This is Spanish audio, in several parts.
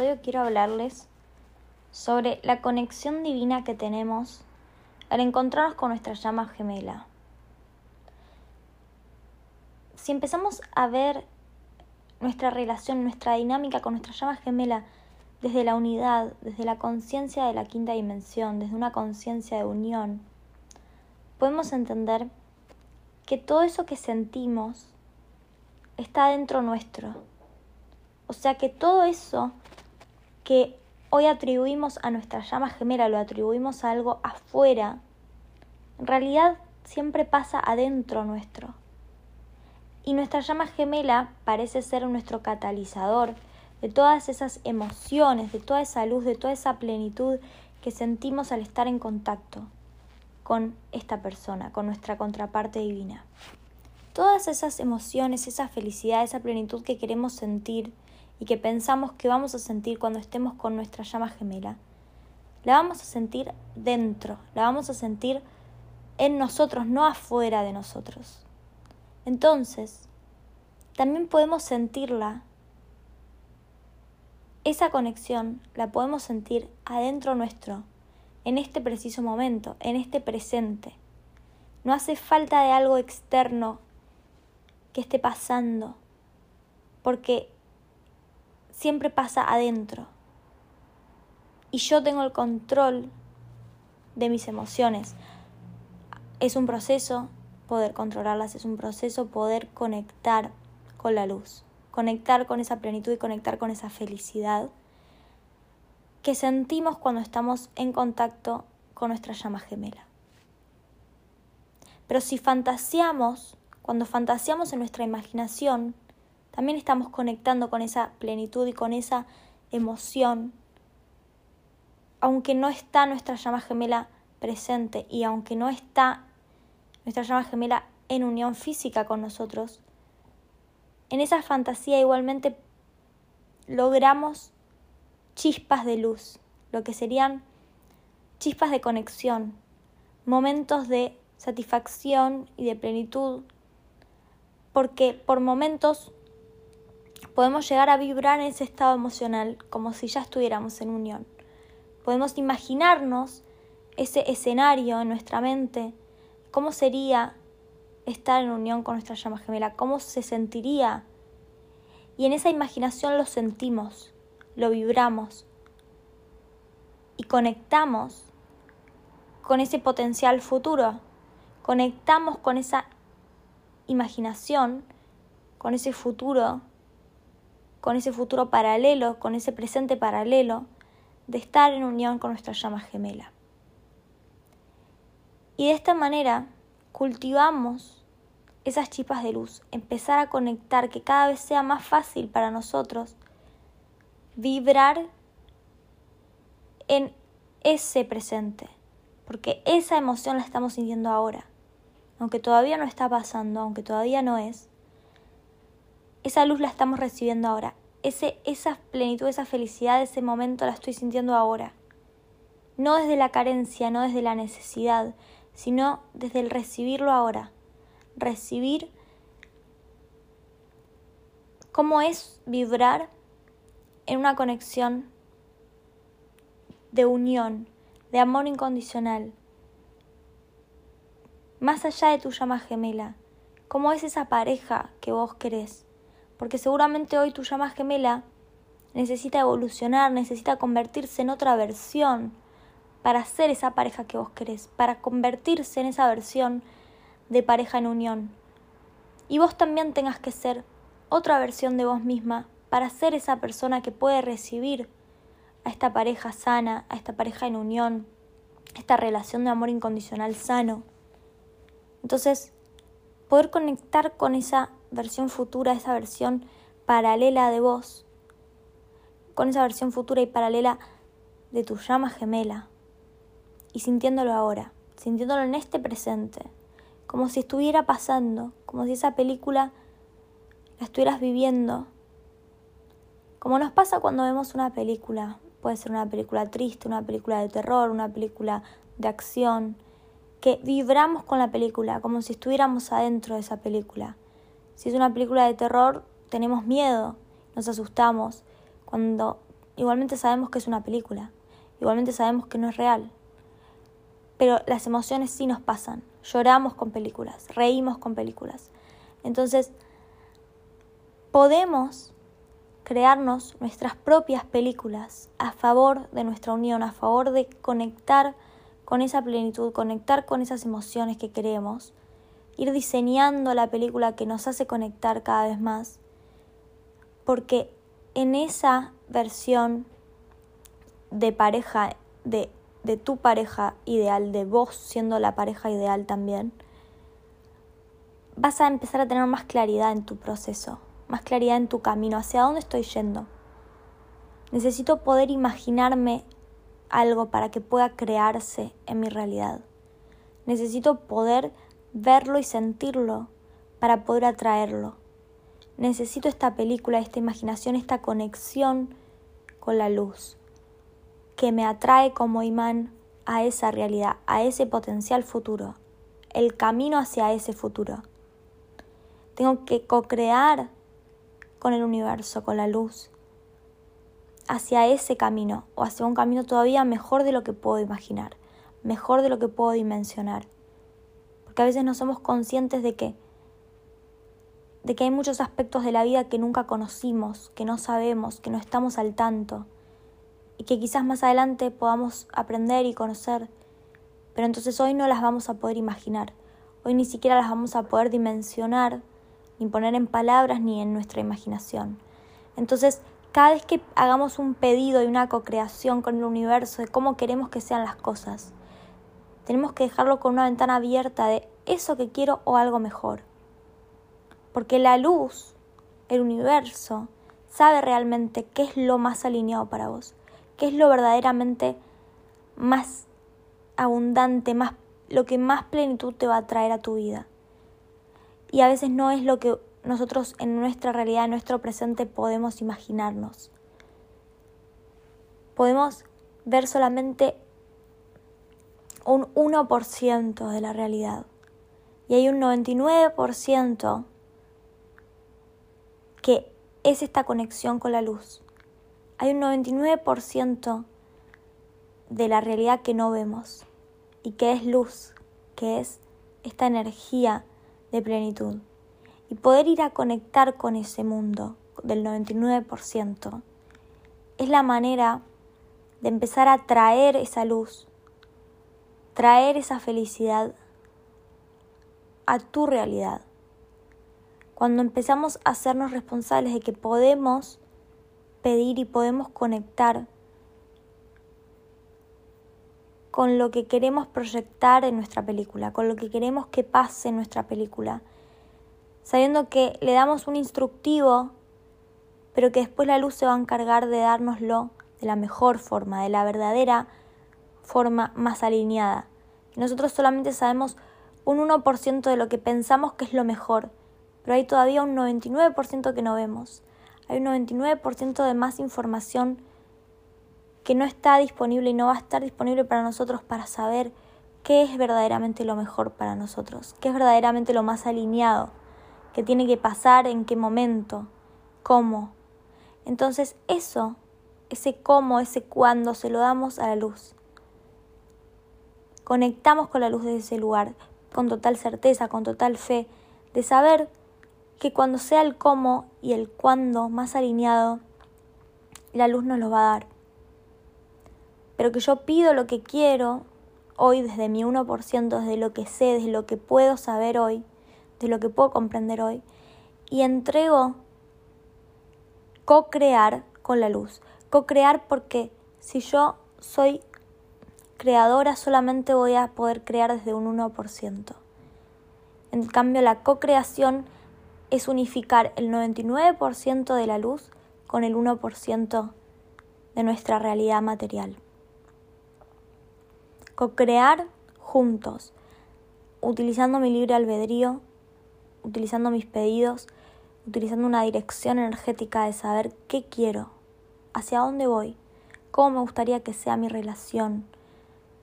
episodio quiero hablarles sobre la conexión divina que tenemos al encontrarnos con nuestra llama gemela. Si empezamos a ver nuestra relación, nuestra dinámica con nuestra llama gemela desde la unidad, desde la conciencia de la quinta dimensión, desde una conciencia de unión, podemos entender que todo eso que sentimos está dentro nuestro. O sea que todo eso que hoy atribuimos a nuestra llama gemela, lo atribuimos a algo afuera, en realidad siempre pasa adentro nuestro. Y nuestra llama gemela parece ser nuestro catalizador de todas esas emociones, de toda esa luz, de toda esa plenitud que sentimos al estar en contacto con esta persona, con nuestra contraparte divina. Todas esas emociones, esa felicidad, esa plenitud que queremos sentir y que pensamos que vamos a sentir cuando estemos con nuestra llama gemela, la vamos a sentir dentro, la vamos a sentir en nosotros, no afuera de nosotros. Entonces, también podemos sentirla, esa conexión la podemos sentir adentro nuestro, en este preciso momento, en este presente. No hace falta de algo externo que esté pasando, porque siempre pasa adentro. Y yo tengo el control de mis emociones. Es un proceso poder controlarlas, es un proceso poder conectar con la luz, conectar con esa plenitud y conectar con esa felicidad que sentimos cuando estamos en contacto con nuestra llama gemela. Pero si fantaseamos, cuando fantaseamos en nuestra imaginación, también estamos conectando con esa plenitud y con esa emoción, aunque no está nuestra llama gemela presente y aunque no está nuestra llama gemela en unión física con nosotros, en esa fantasía igualmente logramos chispas de luz, lo que serían chispas de conexión, momentos de satisfacción y de plenitud, porque por momentos podemos llegar a vibrar en ese estado emocional como si ya estuviéramos en unión. Podemos imaginarnos ese escenario en nuestra mente, cómo sería estar en unión con nuestra llama gemela, cómo se sentiría. Y en esa imaginación lo sentimos, lo vibramos y conectamos con ese potencial futuro, conectamos con esa imaginación, con ese futuro, con ese futuro paralelo, con ese presente paralelo de estar en unión con nuestra llama gemela. Y de esta manera cultivamos esas chispas de luz, empezar a conectar, que cada vez sea más fácil para nosotros vibrar en ese presente, porque esa emoción la estamos sintiendo ahora, aunque todavía no está pasando, aunque todavía no es, esa luz la estamos recibiendo ahora, ese, esa plenitud, esa felicidad, ese momento la estoy sintiendo ahora, no desde la carencia, no desde la necesidad, sino desde el recibirlo ahora, recibir cómo es vibrar en una conexión de unión, de amor incondicional, más allá de tu llama gemela, cómo es esa pareja que vos querés, porque seguramente hoy tu llama gemela necesita evolucionar, necesita convertirse en otra versión para ser esa pareja que vos querés, para convertirse en esa versión de pareja en unión. Y vos también tengas que ser otra versión de vos misma para ser esa persona que puede recibir a esta pareja sana, a esta pareja en unión, esta relación de amor incondicional sano. Entonces, poder conectar con esa versión futura, esa versión paralela de vos, con esa versión futura y paralela de tu llama gemela, y sintiéndolo ahora, sintiéndolo en este presente, como si estuviera pasando, como si esa película la estuvieras viviendo como nos pasa cuando vemos una película, puede ser una película triste, una película de terror, una película de acción, que vibramos con la película, como si estuviéramos adentro de esa película. Si es una película de terror, tenemos miedo, nos asustamos. Cuando igualmente sabemos que es una película, igualmente sabemos que no es real. Pero las emociones sí nos pasan. Lloramos con películas, reímos con películas. Entonces, podemos crearnos nuestras propias películas a favor de nuestra unión, a favor de conectar con esa plenitud, conectar con esas emociones que queremos, ir diseñando la película que nos hace conectar cada vez más, porque en esa versión de pareja, de, de tu pareja ideal, de vos siendo la pareja ideal también, vas a empezar a tener más claridad en tu proceso, más claridad en tu camino, hacia dónde estoy yendo. Necesito poder imaginarme algo para que pueda crearse en mi realidad. Necesito poder verlo y sentirlo para poder atraerlo. Necesito esta película, esta imaginación, esta conexión con la luz que me atrae como imán a esa realidad, a ese potencial futuro, el camino hacia ese futuro. Tengo que co-crear con el universo, con la luz, hacia ese camino o hacia un camino todavía mejor de lo que puedo imaginar, mejor de lo que puedo dimensionar. Porque a veces no somos conscientes de que de que hay muchos aspectos de la vida que nunca conocimos, que no sabemos, que no estamos al tanto y que quizás más adelante podamos aprender y conocer, pero entonces hoy no las vamos a poder imaginar, hoy ni siquiera las vamos a poder dimensionar ni poner en palabras ni en nuestra imaginación. Entonces, cada vez que hagamos un pedido y una co-creación con el universo de cómo queremos que sean las cosas, tenemos que dejarlo con una ventana abierta de eso que quiero o algo mejor. Porque la luz, el universo, sabe realmente qué es lo más alineado para vos, qué es lo verdaderamente más abundante, más, lo que más plenitud te va a traer a tu vida y a veces no es lo que nosotros en nuestra realidad, en nuestro presente podemos imaginarnos. Podemos ver solamente un 1% de la realidad y hay un 99% que es esta conexión con la luz. Hay un 99% de la realidad que no vemos y que es luz, que es esta energía de plenitud y poder ir a conectar con ese mundo del 99% es la manera de empezar a traer esa luz, traer esa felicidad a tu realidad. Cuando empezamos a hacernos responsables de que podemos pedir y podemos conectar con lo que queremos proyectar en nuestra película, con lo que queremos que pase en nuestra película, sabiendo que le damos un instructivo, pero que después la luz se va a encargar de dárnoslo de la mejor forma, de la verdadera forma más alineada. Nosotros solamente sabemos un 1% de lo que pensamos que es lo mejor, pero hay todavía un 99% que no vemos. Hay un 99% de más información que no está disponible y no va a estar disponible para nosotros para saber qué es verdaderamente lo mejor para nosotros, qué es verdaderamente lo más alineado, qué tiene que pasar, en qué momento, cómo. Entonces eso, ese cómo, ese cuándo, se lo damos a la luz. Conectamos con la luz de ese lugar, con total certeza, con total fe, de saber que cuando sea el cómo y el cuándo más alineado, la luz nos lo va a dar pero que yo pido lo que quiero hoy desde mi 1%, desde lo que sé, desde lo que puedo saber hoy, de lo que puedo comprender hoy, y entrego co-crear con la luz. Co-crear porque si yo soy creadora solamente voy a poder crear desde un 1%. En cambio, la co-creación es unificar el 99% de la luz con el 1% de nuestra realidad material co-crear juntos, utilizando mi libre albedrío, utilizando mis pedidos, utilizando una dirección energética de saber qué quiero, hacia dónde voy, cómo me gustaría que sea mi relación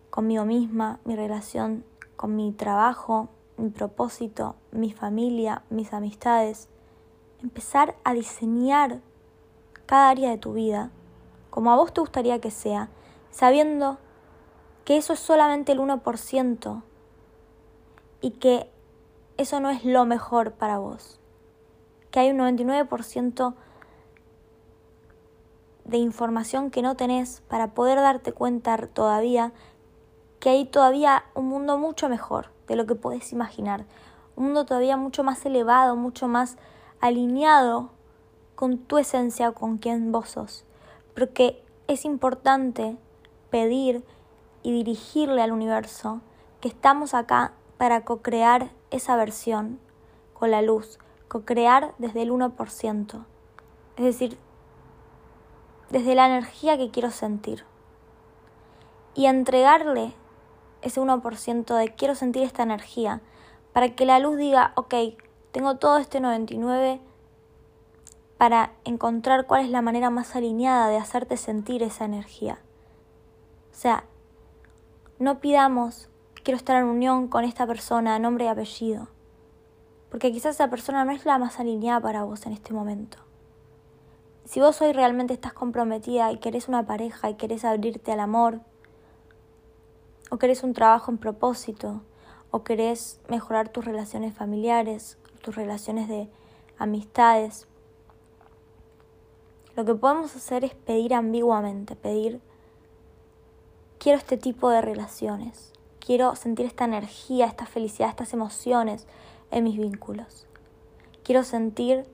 conmigo misma, mi relación con mi trabajo, mi propósito, mi familia, mis amistades. Empezar a diseñar cada área de tu vida como a vos te gustaría que sea, sabiendo que eso es solamente el 1% y que eso no es lo mejor para vos, que hay un 99% de información que no tenés para poder darte cuenta todavía que hay todavía un mundo mucho mejor de lo que podés imaginar, un mundo todavía mucho más elevado, mucho más alineado con tu esencia, con quien vos sos. Porque es importante pedir y dirigirle al universo que estamos acá para co-crear esa versión con la luz, co-crear desde el 1%, es decir, desde la energía que quiero sentir. Y entregarle ese 1% de quiero sentir esta energía, para que la luz diga, ok, tengo todo este 99 para encontrar cuál es la manera más alineada de hacerte sentir esa energía. O sea, no pidamos, quiero estar en unión con esta persona, nombre y apellido, porque quizás esa persona no es la más alineada para vos en este momento. Si vos hoy realmente estás comprometida y querés una pareja y querés abrirte al amor, o querés un trabajo en propósito, o querés mejorar tus relaciones familiares, tus relaciones de amistades. Lo que podemos hacer es pedir ambiguamente, pedir, quiero este tipo de relaciones, quiero sentir esta energía, esta felicidad, estas emociones en mis vínculos. Quiero sentir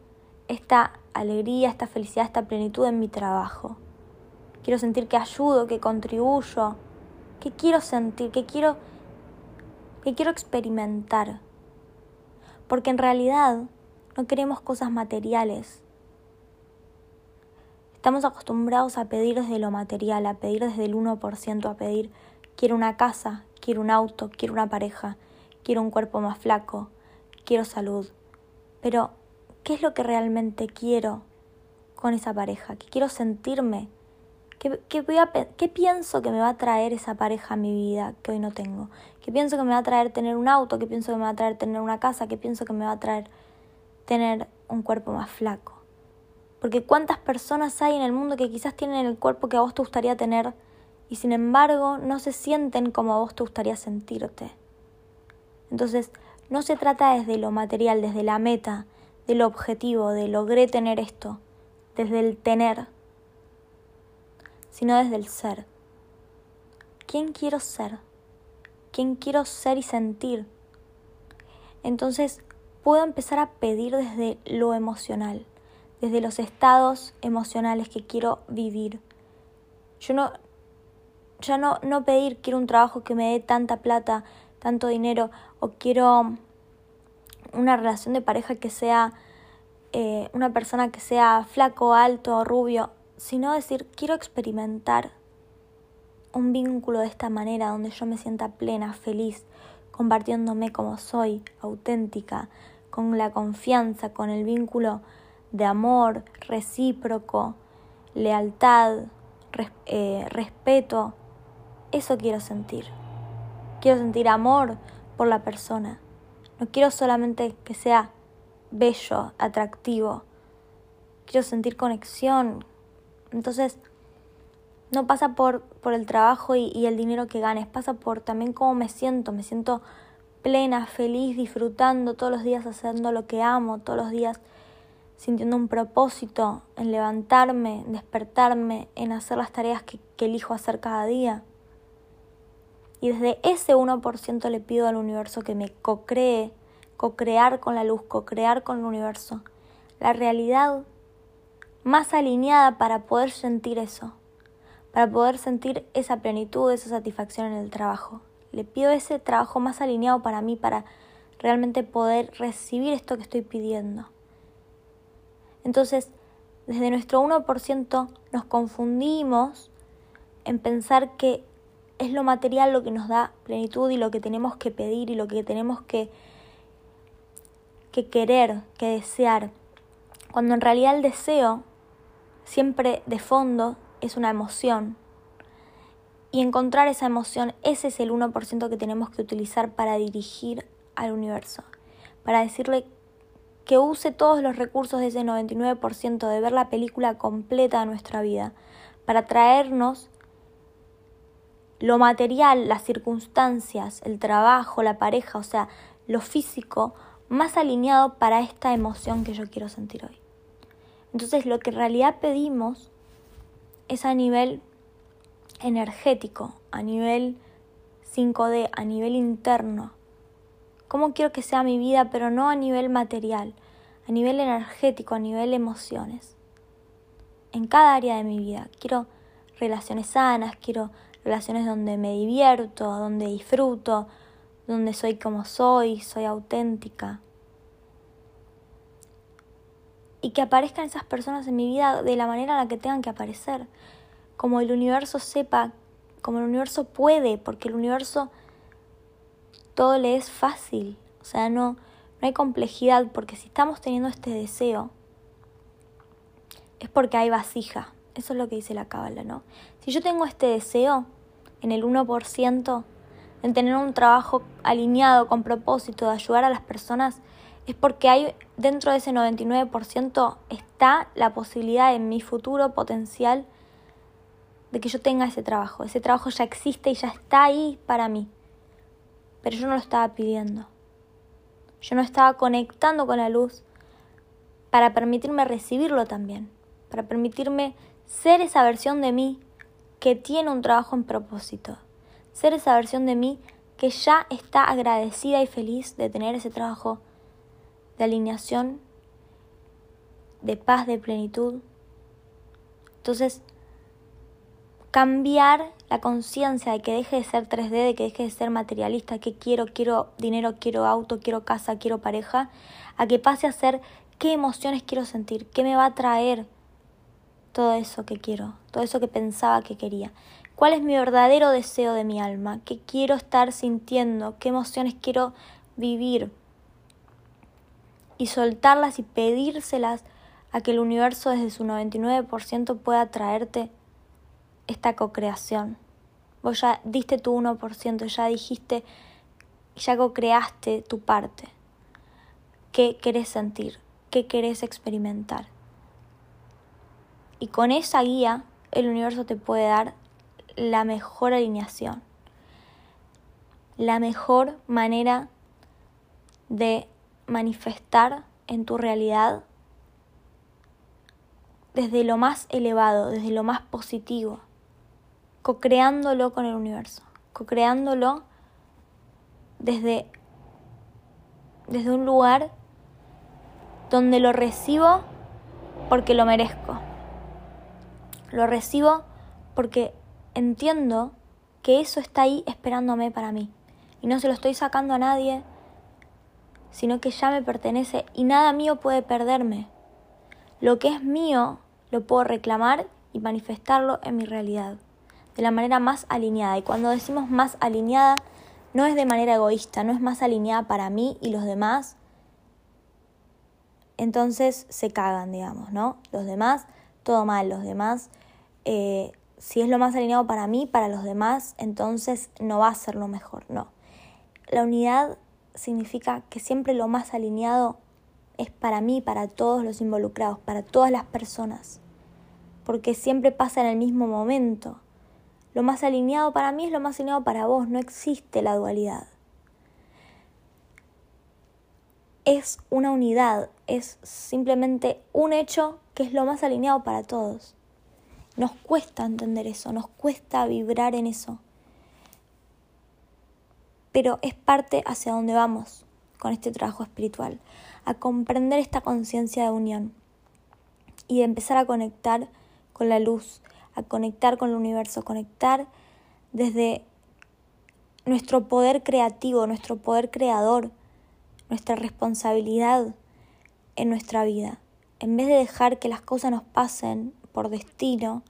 esta alegría, esta felicidad, esta plenitud en mi trabajo. Quiero sentir que ayudo, que contribuyo, ¿Qué quiero sentir? ¿Qué quiero, qué quiero experimentar? Porque en realidad no queremos cosas materiales. Estamos acostumbrados a pedir desde lo material, a pedir desde el 1%, a pedir quiero una casa, quiero un auto, quiero una pareja, quiero un cuerpo más flaco, quiero salud. Pero, ¿qué es lo que realmente quiero con esa pareja? ¿Qué quiero sentirme? ¿Qué, pienso que me va a traer esa pareja a mi vida que hoy no tengo? ¿Qué pienso que me va a traer tener un auto? ¿Qué pienso que me va a traer tener una casa? ¿Qué pienso que me va a traer tener un cuerpo más flaco? Porque cuántas personas hay en el mundo que quizás tienen el cuerpo que a vos te gustaría tener y sin embargo no se sienten como a vos te gustaría sentirte. Entonces, no se trata desde lo material, desde la meta, del objetivo, de logré tener esto, desde el tener, sino desde el ser. ¿Quién quiero ser? ¿Quién quiero ser y sentir? Entonces puedo empezar a pedir desde lo emocional, desde los estados emocionales que quiero vivir. Yo no, ya no, no pedir quiero un trabajo que me dé tanta plata, tanto dinero, o quiero una relación de pareja que sea eh, una persona que sea flaco, alto, rubio sino decir, quiero experimentar un vínculo de esta manera, donde yo me sienta plena, feliz, compartiéndome como soy, auténtica, con la confianza, con el vínculo de amor recíproco, lealtad, eh, respeto. Eso quiero sentir. Quiero sentir amor por la persona. No quiero solamente que sea bello, atractivo. Quiero sentir conexión, entonces, no pasa por, por el trabajo y, el dinero que ganes, pasa por también cómo me siento, me siento plena, feliz, disfrutando todos los días haciendo lo que amo, todos los días sintiendo un propósito en levantarme, despertarme, en hacer las tareas que, que elijo hacer cada día. Y desde ese 1% le pido al universo que me co-cree, co-crear con la luz, co-crear con el universo. La realidad más alineada para poder sentir eso, para poder sentir esa plenitud, esa satisfacción en el trabajo. Le pido ese trabajo más alineado para mí, para realmente poder recibir esto que estoy pidiendo. Entonces, desde nuestro 1% nos confundimos en pensar que es lo material lo que nos da plenitud y lo que tenemos que pedir y lo que tenemos que, que querer, que desear, cuando en realidad el deseo siempre de fondo es una emoción. Y encontrar esa emoción, ese es el 1% que tenemos que utilizar para dirigir al universo. Para decirle que use todos los recursos de ese 99% de ver la película completa de nuestra vida. para traernos lo material, las circunstancias, el trabajo, la pareja, o sea, lo físico, más alineado para esta emoción que yo quiero sentir hoy. Entonces lo que en realidad pedimos es a nivel energético, a nivel 5D, a nivel interno. ¿Cómo quiero que sea mi vida, pero no a nivel material, a nivel energético, a nivel emociones? En cada área de mi vida. Quiero relaciones sanas, quiero relaciones donde me divierto, donde disfruto, donde soy como soy, soy auténtica. Y que aparezcan esas personas en mi vida de la manera en la que tengan que aparecer. Como el universo sepa, como el universo puede, porque el universo todo le es fácil. O sea, no, no hay complejidad, porque si estamos teniendo este deseo, es porque hay vasija. Eso es lo que dice la cábala, ¿no? Si yo tengo este deseo en el 1%, en tener un trabajo alineado con propósito de ayudar a las personas, es porque hay dentro de ese 99% está la posibilidad en mi futuro potencial de que yo tenga ese trabajo. Ese trabajo ya existe y ya está ahí para mí. Pero yo no lo estaba pidiendo. Yo no estaba conectando con la luz para permitirme recibirlo también, para permitirme ser esa versión de mí que tiene un trabajo en propósito, ser esa versión de mí que ya está agradecida y feliz de tener ese trabajo de alineación, de paz, de plenitud. Entonces, cambiar la conciencia de que deje de ser 3D, de que deje de ser materialista, que quiero, quiero dinero, quiero auto, quiero casa, quiero pareja, a que pase a ser qué emociones quiero sentir, qué me va a traer todo eso que quiero, todo eso que pensaba que quería. ¿Cuál es mi verdadero deseo de mi alma? ¿Qué quiero estar sintiendo? ¿Qué emociones quiero vivir? Y soltarlas y pedírselas a que el universo desde su 99% pueda traerte esta cocreación. Vos ya diste tu 1%, ya dijiste, ya co-creaste tu parte. ¿Qué querés sentir? ¿Qué querés experimentar? Y con esa guía el universo te puede dar la mejor alineación, la mejor manera de manifestar en tu realidad desde lo más elevado, desde lo más positivo, co-creándolo con el universo, co-creándolo desde, desde un lugar donde lo recibo porque lo merezco. Lo recibo porque entiendo que eso está ahí esperándome para mí. Y no se lo estoy sacando a nadie, sino que ya me pertenece y nada mío puede perderme. Lo que es mío lo puedo reclamar y manifestarlo en mi realidad, de la manera más alineada. Y cuando decimos más alineada, no es de manera egoísta, no es más alineada para mí y los demás. Entonces se cagan, digamos, ¿no? Los demás, todo mal, los demás eh, si es lo más alineado para mí, para los demás, entonces no va a ser lo mejor, no. La unidad significa que siempre lo más alineado es para mí, para todos los involucrados, para todas las personas, porque siempre pasa en el mismo momento. Lo más alineado para mí es lo más alineado para vos, no existe la dualidad. Es una unidad, es simplemente un hecho que es lo más alineado para todos. Nos cuesta entender eso, nos cuesta vibrar en eso. Pero es parte hacia donde vamos con este trabajo espiritual, a comprender esta conciencia de unión y de empezar a conectar con la luz, a conectar con el universo, conectar desde nuestro poder creativo, nuestro poder creador, nuestra responsabilidad en nuestra vida. En vez de dejar que las cosas nos pasen por destino,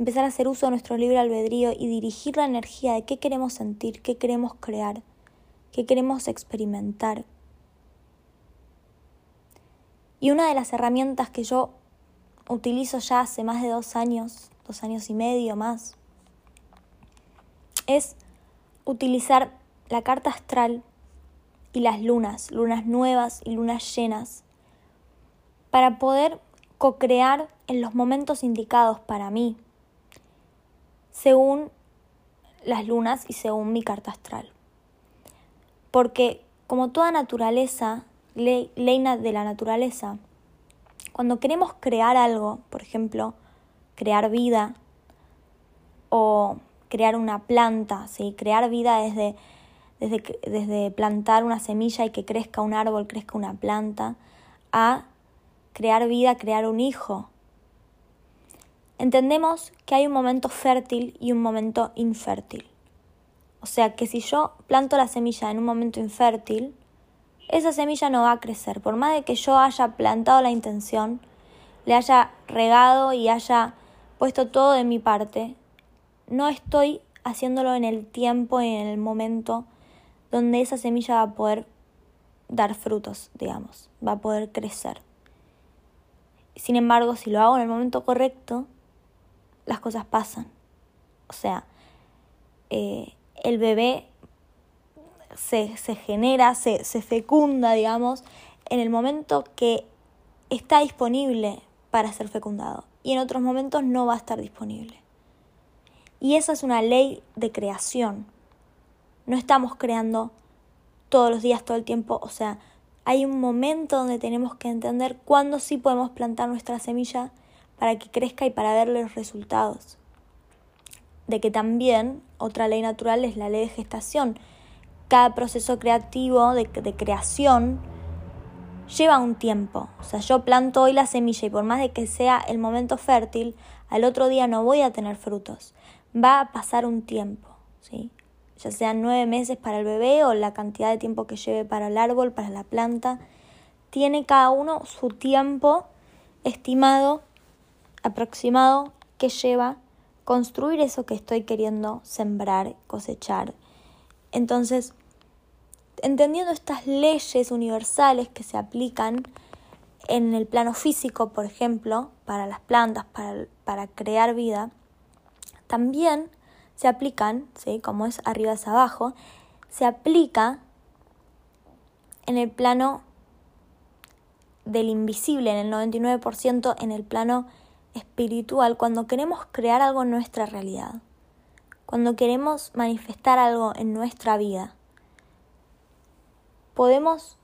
empezar a hacer uso de nuestro libre albedrío y dirigir la energía de qué queremos sentir, qué queremos crear, qué queremos experimentar. Y una de las herramientas que yo utilizo ya hace más de dos años, dos años y medio más, es utilizar la carta astral y las lunas, lunas nuevas y lunas llenas, para poder co-crear en los momentos indicados para mí, según las lunas y según mi carta astral. Porque como toda naturaleza, ley, de la naturaleza, cuando queremos crear algo, por ejemplo, crear vida o crear una planta, ¿sí? crear vida desde, desde, desde plantar una semilla y que crezca un árbol, crezca una planta, a crear vida, crear un hijo. Entendemos que hay un momento fértil y un momento infértil. O sea que si yo planto la semilla en un momento infértil, esa semilla no va a crecer. Por más de que yo haya plantado la intención, le haya regado y haya puesto todo de mi parte, no estoy haciéndolo en el tiempo y en el momento donde esa semilla va a poder dar frutos, digamos, va a poder crecer. Sin embargo, si lo hago en el momento correcto, las cosas pasan. O sea, eh, el bebé se, se genera, se, se fecunda, digamos, en el momento que está disponible para ser fecundado y en otros momentos no va a estar disponible. Y esa es una ley de creación. No estamos creando todos los días, todo el tiempo, o sea, hay un momento donde tenemos que entender cuándo sí podemos plantar nuestra semilla para que crezca y para ver los resultados de que también otra ley natural es la ley de gestación. Cada proceso creativo de, de creación lleva un tiempo. O sea, yo planto hoy la semilla y por más de que sea el momento fértil, al otro día no voy a tener frutos. Va a pasar un tiempo, ¿sí? ya sean nueve meses para el bebé o la cantidad de tiempo que lleve para el árbol, para la planta. Tiene cada uno su tiempo estimado, aproximado, que lleva construir eso que estoy queriendo sembrar, cosechar. Entonces, entendiendo estas leyes universales que se aplican en el plano físico, por ejemplo, para las plantas, para, para crear vida, también se aplican, ¿sí? como es arriba es abajo, se aplica en el plano del invisible, en el 99% en el plano espiritual cuando queremos crear algo en nuestra realidad, cuando queremos manifestar algo en nuestra vida. Podemos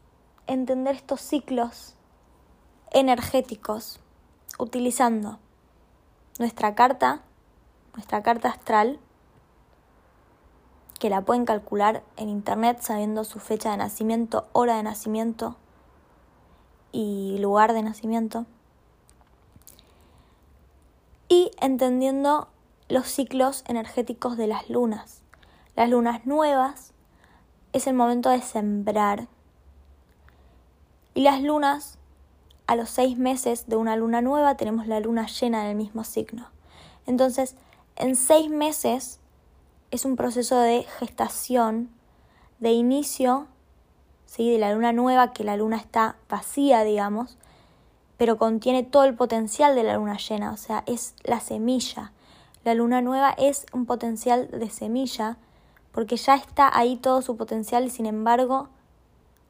entender estos ciclos energéticos utilizando nuestra carta, nuestra carta astral, que la pueden calcular en internet sabiendo su fecha de nacimiento, hora de nacimiento y lugar de nacimiento y entendiendo los ciclos energéticos de las lunas. Las lunas nuevas es el momento de sembrar. Y las lunas, a los seis meses de una luna nueva, tenemos la luna llena en el mismo signo. Entonces, en seis meses es un proceso de gestación, de inicio, ¿sí? de la luna nueva, que la luna está vacía, digamos, pero contiene todo el potencial de la luna llena, o sea, es la semilla. La luna nueva es un potencial de semilla porque ya está ahí todo su potencial y sin embargo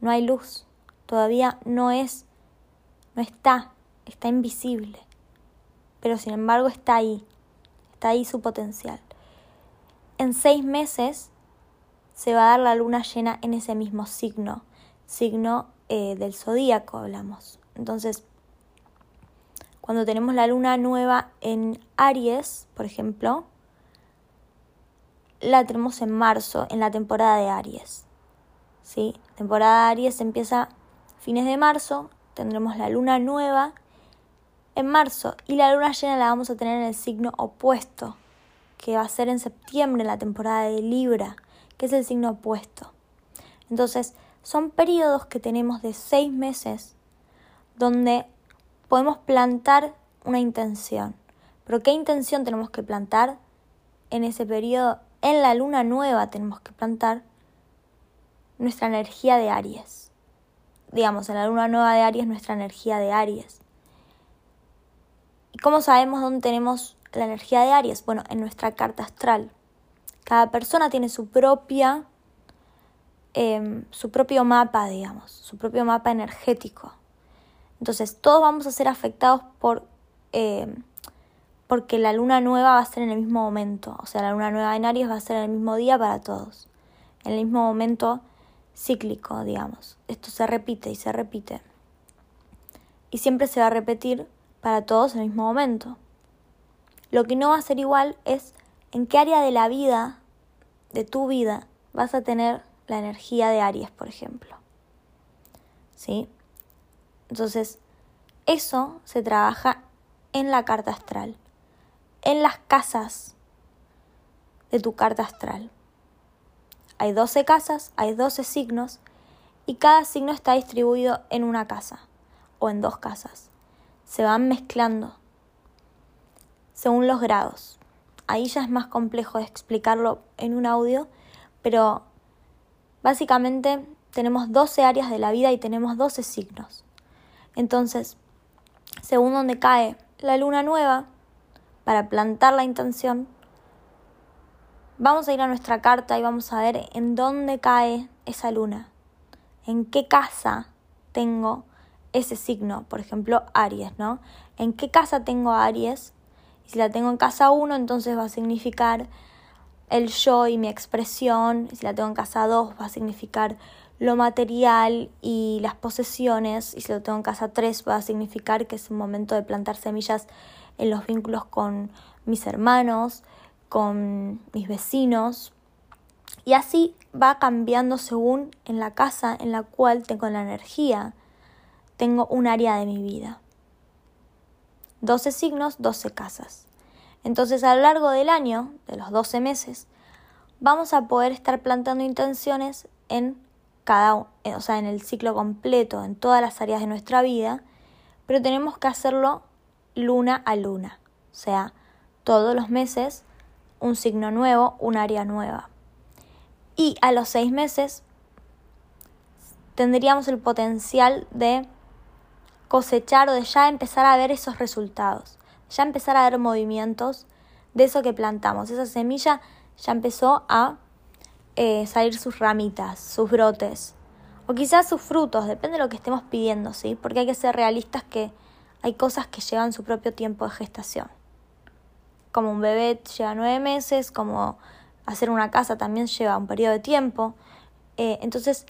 no hay luz. Todavía no es, no está, está invisible. Pero sin embargo está ahí, está ahí su potencial. En seis meses se va a dar la luna llena en ese mismo signo, signo eh, del zodíaco hablamos. Entonces, cuando tenemos la luna nueva en Aries, por ejemplo, la tenemos en marzo, en la temporada de Aries. ¿Sí? Temporada de Aries empieza fines de marzo, tendremos la luna nueva en marzo y la luna llena la vamos a tener en el signo opuesto, que va a ser en septiembre, en la temporada de Libra, que es el signo opuesto. Entonces, son periodos que tenemos de seis meses donde podemos plantar una intención. Pero ¿qué intención tenemos que plantar en ese periodo? En la luna nueva tenemos que plantar nuestra energía de Aries. Digamos, en la luna nueva de Aries nuestra energía de Aries. ¿Y cómo sabemos dónde tenemos la energía de Aries? Bueno, en nuestra carta astral. Cada persona tiene su propia, em, su propio mapa, digamos, su propio mapa energético. Entonces, todos vamos a ser afectados por, eh, porque la luna nueva va a ser en el mismo momento, o sea, la luna nueva en Aries va a ser en el mismo día para todos, en el mismo momento cíclico, digamos. Esto se repite y se repite. Y siempre se va a repetir para todos en el mismo momento. Lo que no va a ser igual es en qué área de la vida, de tu vida, vas a tener la energía de Aries, por ejemplo. ¿Sí? Entonces, eso se trabaja en la carta astral en las casas de tu carta astral. Hay 12 casas, hay 12 signos y cada signo está distribuido en una casa o en dos casas. Se van mezclando según los grados. Ahí ya es más complejo explicarlo en un audio, pero básicamente tenemos 12 áreas de la vida y tenemos 12 signos. Entonces, según donde cae la luna nueva, para plantar la intención, vamos a ir a nuestra carta y vamos a ver en dónde cae esa luna, en qué casa tengo ese signo, por ejemplo, Aries, ¿no? ¿En qué casa tengo Aries? Y si la tengo en casa 1, entonces va a significar el yo y mi expresión. Si la tengo en casa 2, va a significar lo material y las posesiones. Y si la tengo en casa 3, va a significar que es un momento de plantar semillas en los vínculos con mis hermanos, con mis vecinos. Y así va cambiando según en la casa en la cual tengo la energía, tengo un área de mi vida. 12 signos, 12 casas. Entonces a lo largo del año, de los 12 meses, vamos a poder estar plantando intenciones en cada, o sea, en el ciclo completo, en todas las áreas de nuestra vida, pero tenemos que hacerlo luna a luna, o sea, todos los meses un signo nuevo, un área nueva. Y a los seis meses tendríamos el potencial de cosechar o de ya empezar a ver esos resultados, ya empezar a ver movimientos de eso que plantamos. Esa semilla ya empezó a eh, salir sus ramitas, sus brotes, o quizás sus frutos, depende de lo que estemos pidiendo, ¿sí? Porque hay que ser realistas que hay cosas que llevan su propio tiempo de gestación. Como un bebé lleva nueve meses, como hacer una casa también lleva un periodo de tiempo. Eh, entonces,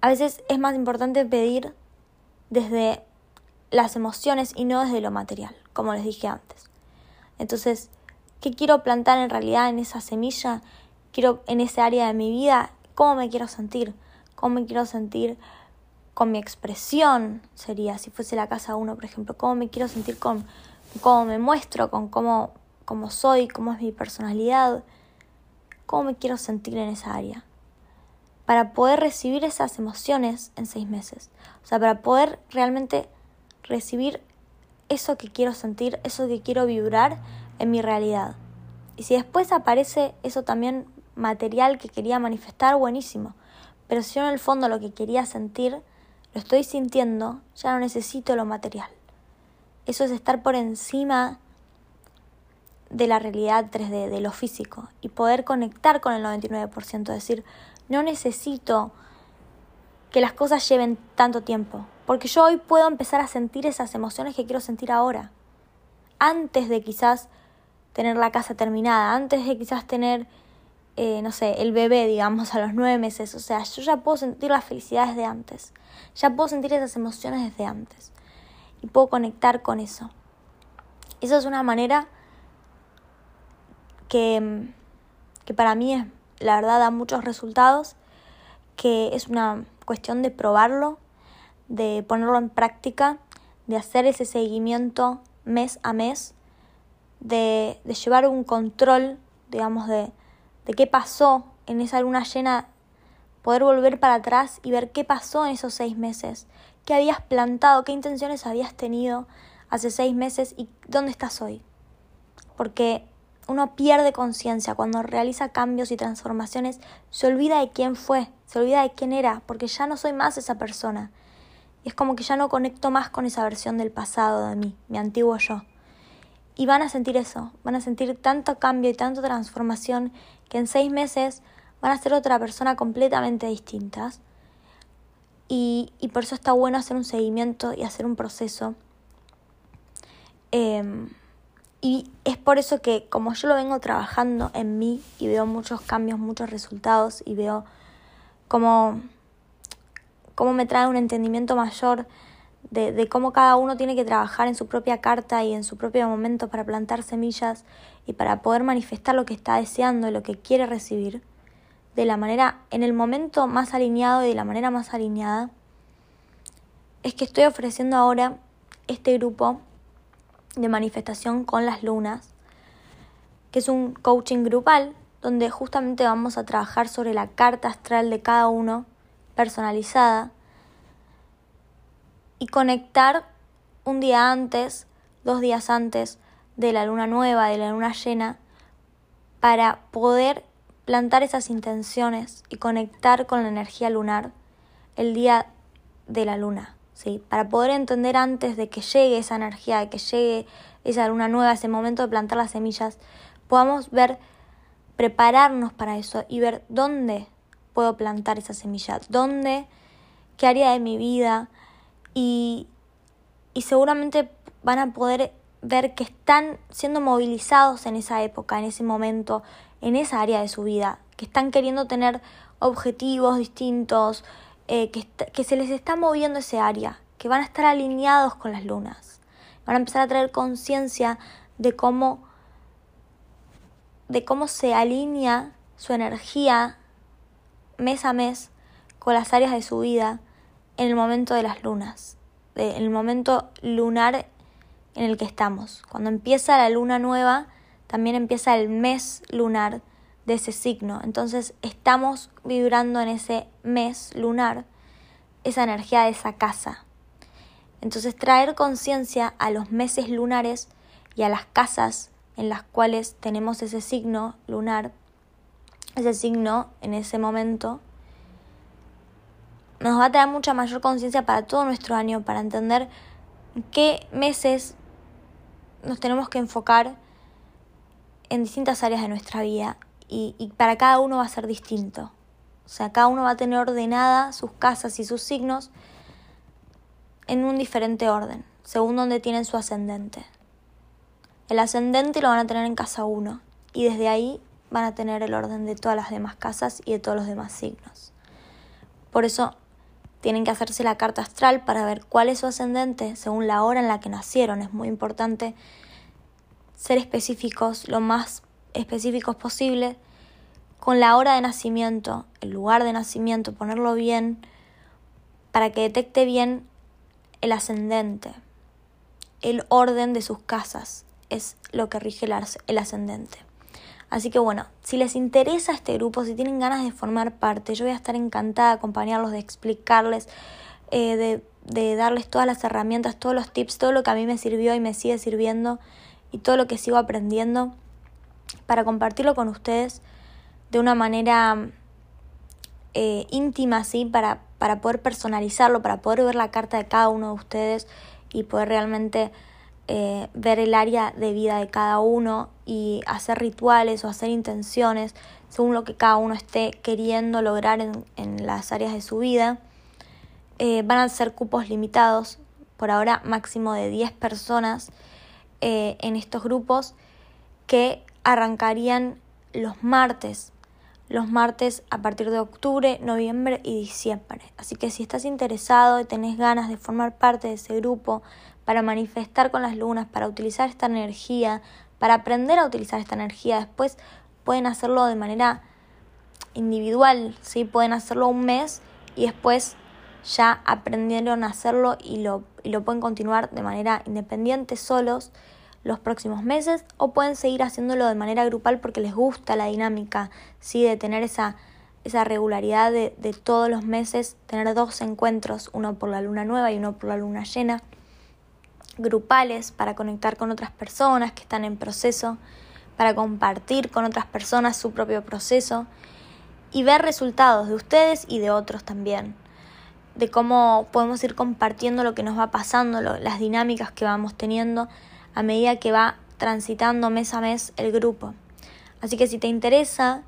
a veces es más importante pedir desde las emociones y no desde lo material, como les dije antes. Entonces, ¿qué quiero plantar en realidad en esa semilla? Quiero en ese área de mi vida, ¿cómo me quiero sentir? ¿Cómo me quiero sentir? con mi expresión sería, si fuese la casa uno, por ejemplo, cómo me quiero sentir con cómo me muestro, con cómo, cómo soy, cómo es mi personalidad, cómo me quiero sentir en esa área. Para poder recibir esas emociones en seis meses. O sea, para poder realmente recibir eso que quiero sentir, eso que quiero vibrar en mi realidad. Y si después aparece eso también material que quería manifestar, buenísimo. Pero si yo en el fondo lo que quería sentir lo estoy sintiendo, ya no necesito lo material. Eso es estar por encima de la realidad 3D, de lo físico, y poder conectar con el 99%, es decir, no necesito que las cosas lleven tanto tiempo, porque yo hoy puedo empezar a sentir esas emociones que quiero sentir ahora, antes de quizás tener la casa terminada, antes de quizás tener eh, no sé, el bebé, digamos, a los nueve meses. O sea, yo ya puedo sentir la felicidad desde antes. Ya puedo sentir esas emociones desde antes. Y puedo conectar con eso. Eso es una manera que, que para mí es, la verdad, da muchos resultados. Que es una cuestión de probarlo, de ponerlo en práctica, de hacer ese seguimiento mes a mes, de, de llevar un control, digamos, de, de qué pasó en esa luna llena, poder volver para atrás y ver qué pasó en esos seis meses, qué habías plantado, qué intenciones habías tenido hace seis meses y dónde estás hoy. Porque uno pierde conciencia cuando realiza cambios y transformaciones, se olvida de quién fue, se olvida de quién era, porque ya no soy más esa persona. Y es como que ya no conecto más con esa versión del pasado de mí, mi antiguo yo. Y van a sentir eso, van a sentir tanto cambio y tanta transformación que en seis meses van a ser otra persona completamente distintas. Y, por eso está bueno hacer un seguimiento y hacer un proceso. Em, y es por eso que como yo lo vengo trabajando en mí y veo muchos cambios, muchos resultados y veo cómo, cómo me trae un entendimiento mayor de, de, cómo cada uno tiene que trabajar en su propia carta y en su propio momento para plantar semillas y para poder manifestar lo que está deseando y lo que quiere recibir de la manera, en el momento más alineado y de la manera más alineada, es que estoy ofreciendo ahora este grupo de manifestación con las lunas, que es un coaching grupal donde justamente vamos a trabajar sobre la carta astral de cada uno, personalizada, y conectar un día antes, dos días antes de la luna nueva, de la luna llena, para poder plantar esas intenciones y conectar con la energía lunar el día de la luna, ¿sí? Para poder entender antes de que llegue esa energía, de que llegue esa luna nueva, ese momento de plantar las semillas, podamos ver, prepararnos para eso y ver dónde puedo plantar esa semilla, dónde, qué área de mi vida y, y seguramente van a poder ver que están siendo movilizados en esa época, en ese momento, en esa área de su vida, que están queriendo tener objetivos distintos, eh, que, que se les está moviendo ese área, que van a estar alineados con las lunas, van a empezar a traer conciencia de cómo, de cómo se alinea su energía mes a mes con las áreas de su vida en el momento de las lunas, en el momento lunar en el que estamos. Cuando empieza la luna nueva, también empieza el mes lunar de ese signo. Entonces estamos vibrando en ese mes lunar esa energía de esa casa. Entonces traer conciencia a los meses lunares y a las casas en las cuales tenemos ese signo lunar, ese signo en ese momento, nos va a traer mucha mayor conciencia para todo nuestro año, para entender qué meses nos tenemos que enfocar en distintas áreas de nuestra vida y, para cada uno va a ser distinto. O sea, cada uno va a tener ordenada sus casas y sus signos en un diferente orden, según donde tienen su ascendente. El ascendente lo van a tener en casa 1 y desde ahí van a tener el orden de todas las demás casas y de todos los demás signos. Por eso tienen que hacerse la carta astral para ver cuál es su ascendente según la hora en la que nacieron. Es muy importante ser específicos, lo más específicos posible, con la hora de nacimiento, el lugar de nacimiento, ponerlo bien para que detecte bien el ascendente. El orden de sus casas es lo que rige el ascendente. Así que bueno, si les interesa este grupo, si tienen ganas de formar parte, yo voy a estar encantada de acompañarlos, de explicarles, eh, de, de darles todas las herramientas, todos los tips, todo lo que a mí me sirvió y me sigue sirviendo y todo lo que sigo aprendiendo para compartirlo con ustedes de una manera eh, íntima, ¿sí? Para, para poder personalizarlo, para poder ver la carta de cada uno de ustedes y poder realmente eh, ver el área de vida de cada uno y hacer rituales o hacer intenciones según lo que cada uno esté queriendo lograr en, en las áreas de su vida. Eh, van a ser cupos limitados, por ahora máximo de 10 personas eh, en estos grupos que arrancarían los martes, los martes a partir de octubre, noviembre y diciembre. Así que si estás interesado y tenés ganas de formar parte de ese grupo, para manifestar con las lunas, para utilizar esta energía, para aprender a utilizar esta energía. Después pueden hacerlo de manera individual, ¿sí? Pueden hacerlo un mes y después ya aprendieron a hacerlo y lo, y lo pueden continuar de manera independiente solos los próximos meses o pueden seguir haciéndolo de manera grupal porque les gusta la dinámica, ¿sí? De tener esa, esa regularidad de, de todos los meses, tener dos encuentros, uno por la luna nueva y uno por la luna llena grupales para conectar con otras personas que están en proceso, para compartir con otras personas su propio proceso y ver resultados de ustedes y de otros también, de cómo podemos ir compartiendo lo que nos va pasando, las dinámicas que vamos teniendo a medida que va transitando mes a mes el grupo. Así que si te interesa,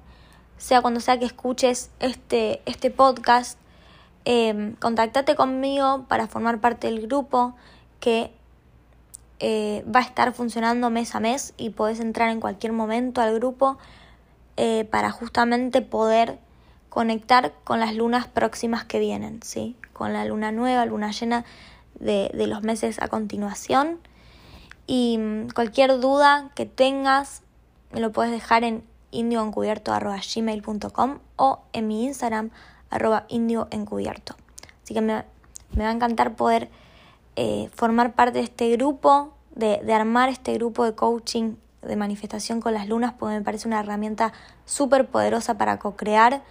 sea cuando sea que escuches este, este podcast, eh, contáctate conmigo para formar parte del grupo que eh, va a estar funcionando mes a mes y podés entrar en cualquier momento al grupo eh, para justamente poder conectar con las lunas próximas que vienen, ¿sí? Con la luna nueva, luna llena de, de los meses a continuación. Y mm, cualquier duda que tengas, me lo puedes dejar en indioencubierto.gmail.com o en mi Instagram, arroba indioencubierto. Así que me, va a encantar poder eh, formar parte de este grupo, de, armar este grupo de coaching de manifestación con las lunas, porque me parece una herramienta súper poderosa para co-crear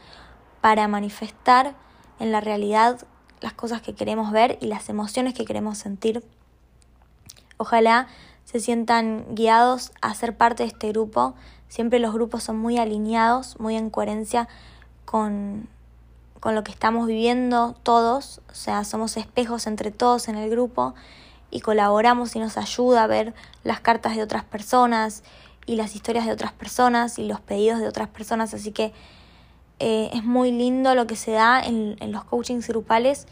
para manifestar en la realidad las cosas que queremos ver y las emociones que queremos sentir. Ojalá se sientan guiados a ser parte de este grupo. Siempre los grupos son muy alineados, muy en coherencia con, con lo que estamos viviendo todos. O sea, somos espejos entre todos en el grupo y colaboramos y nos ayuda a ver las cartas de otras personas y las historias de otras personas y los pedidos de otras personas. Así que eh, es muy lindo lo que se da en, los coachings grupales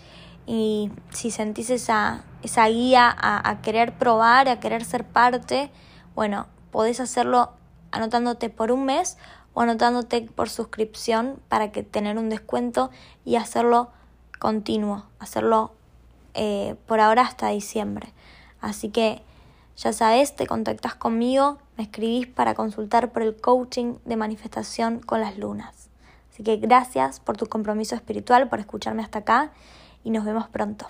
y si sentís esa, esa guía a, a, querer probar, a querer ser parte, bueno, podés hacerlo anotándote por un mes o anotándote por suscripción para que tener un descuento y hacerlo continuo, hacerlo eh, por ahora hasta diciembre. Así que ya sabes, te contactas conmigo, me escribís para consultar por el coaching de manifestación con las lunas. Así que gracias por tu compromiso espiritual, por escucharme hasta acá y nos vemos pronto.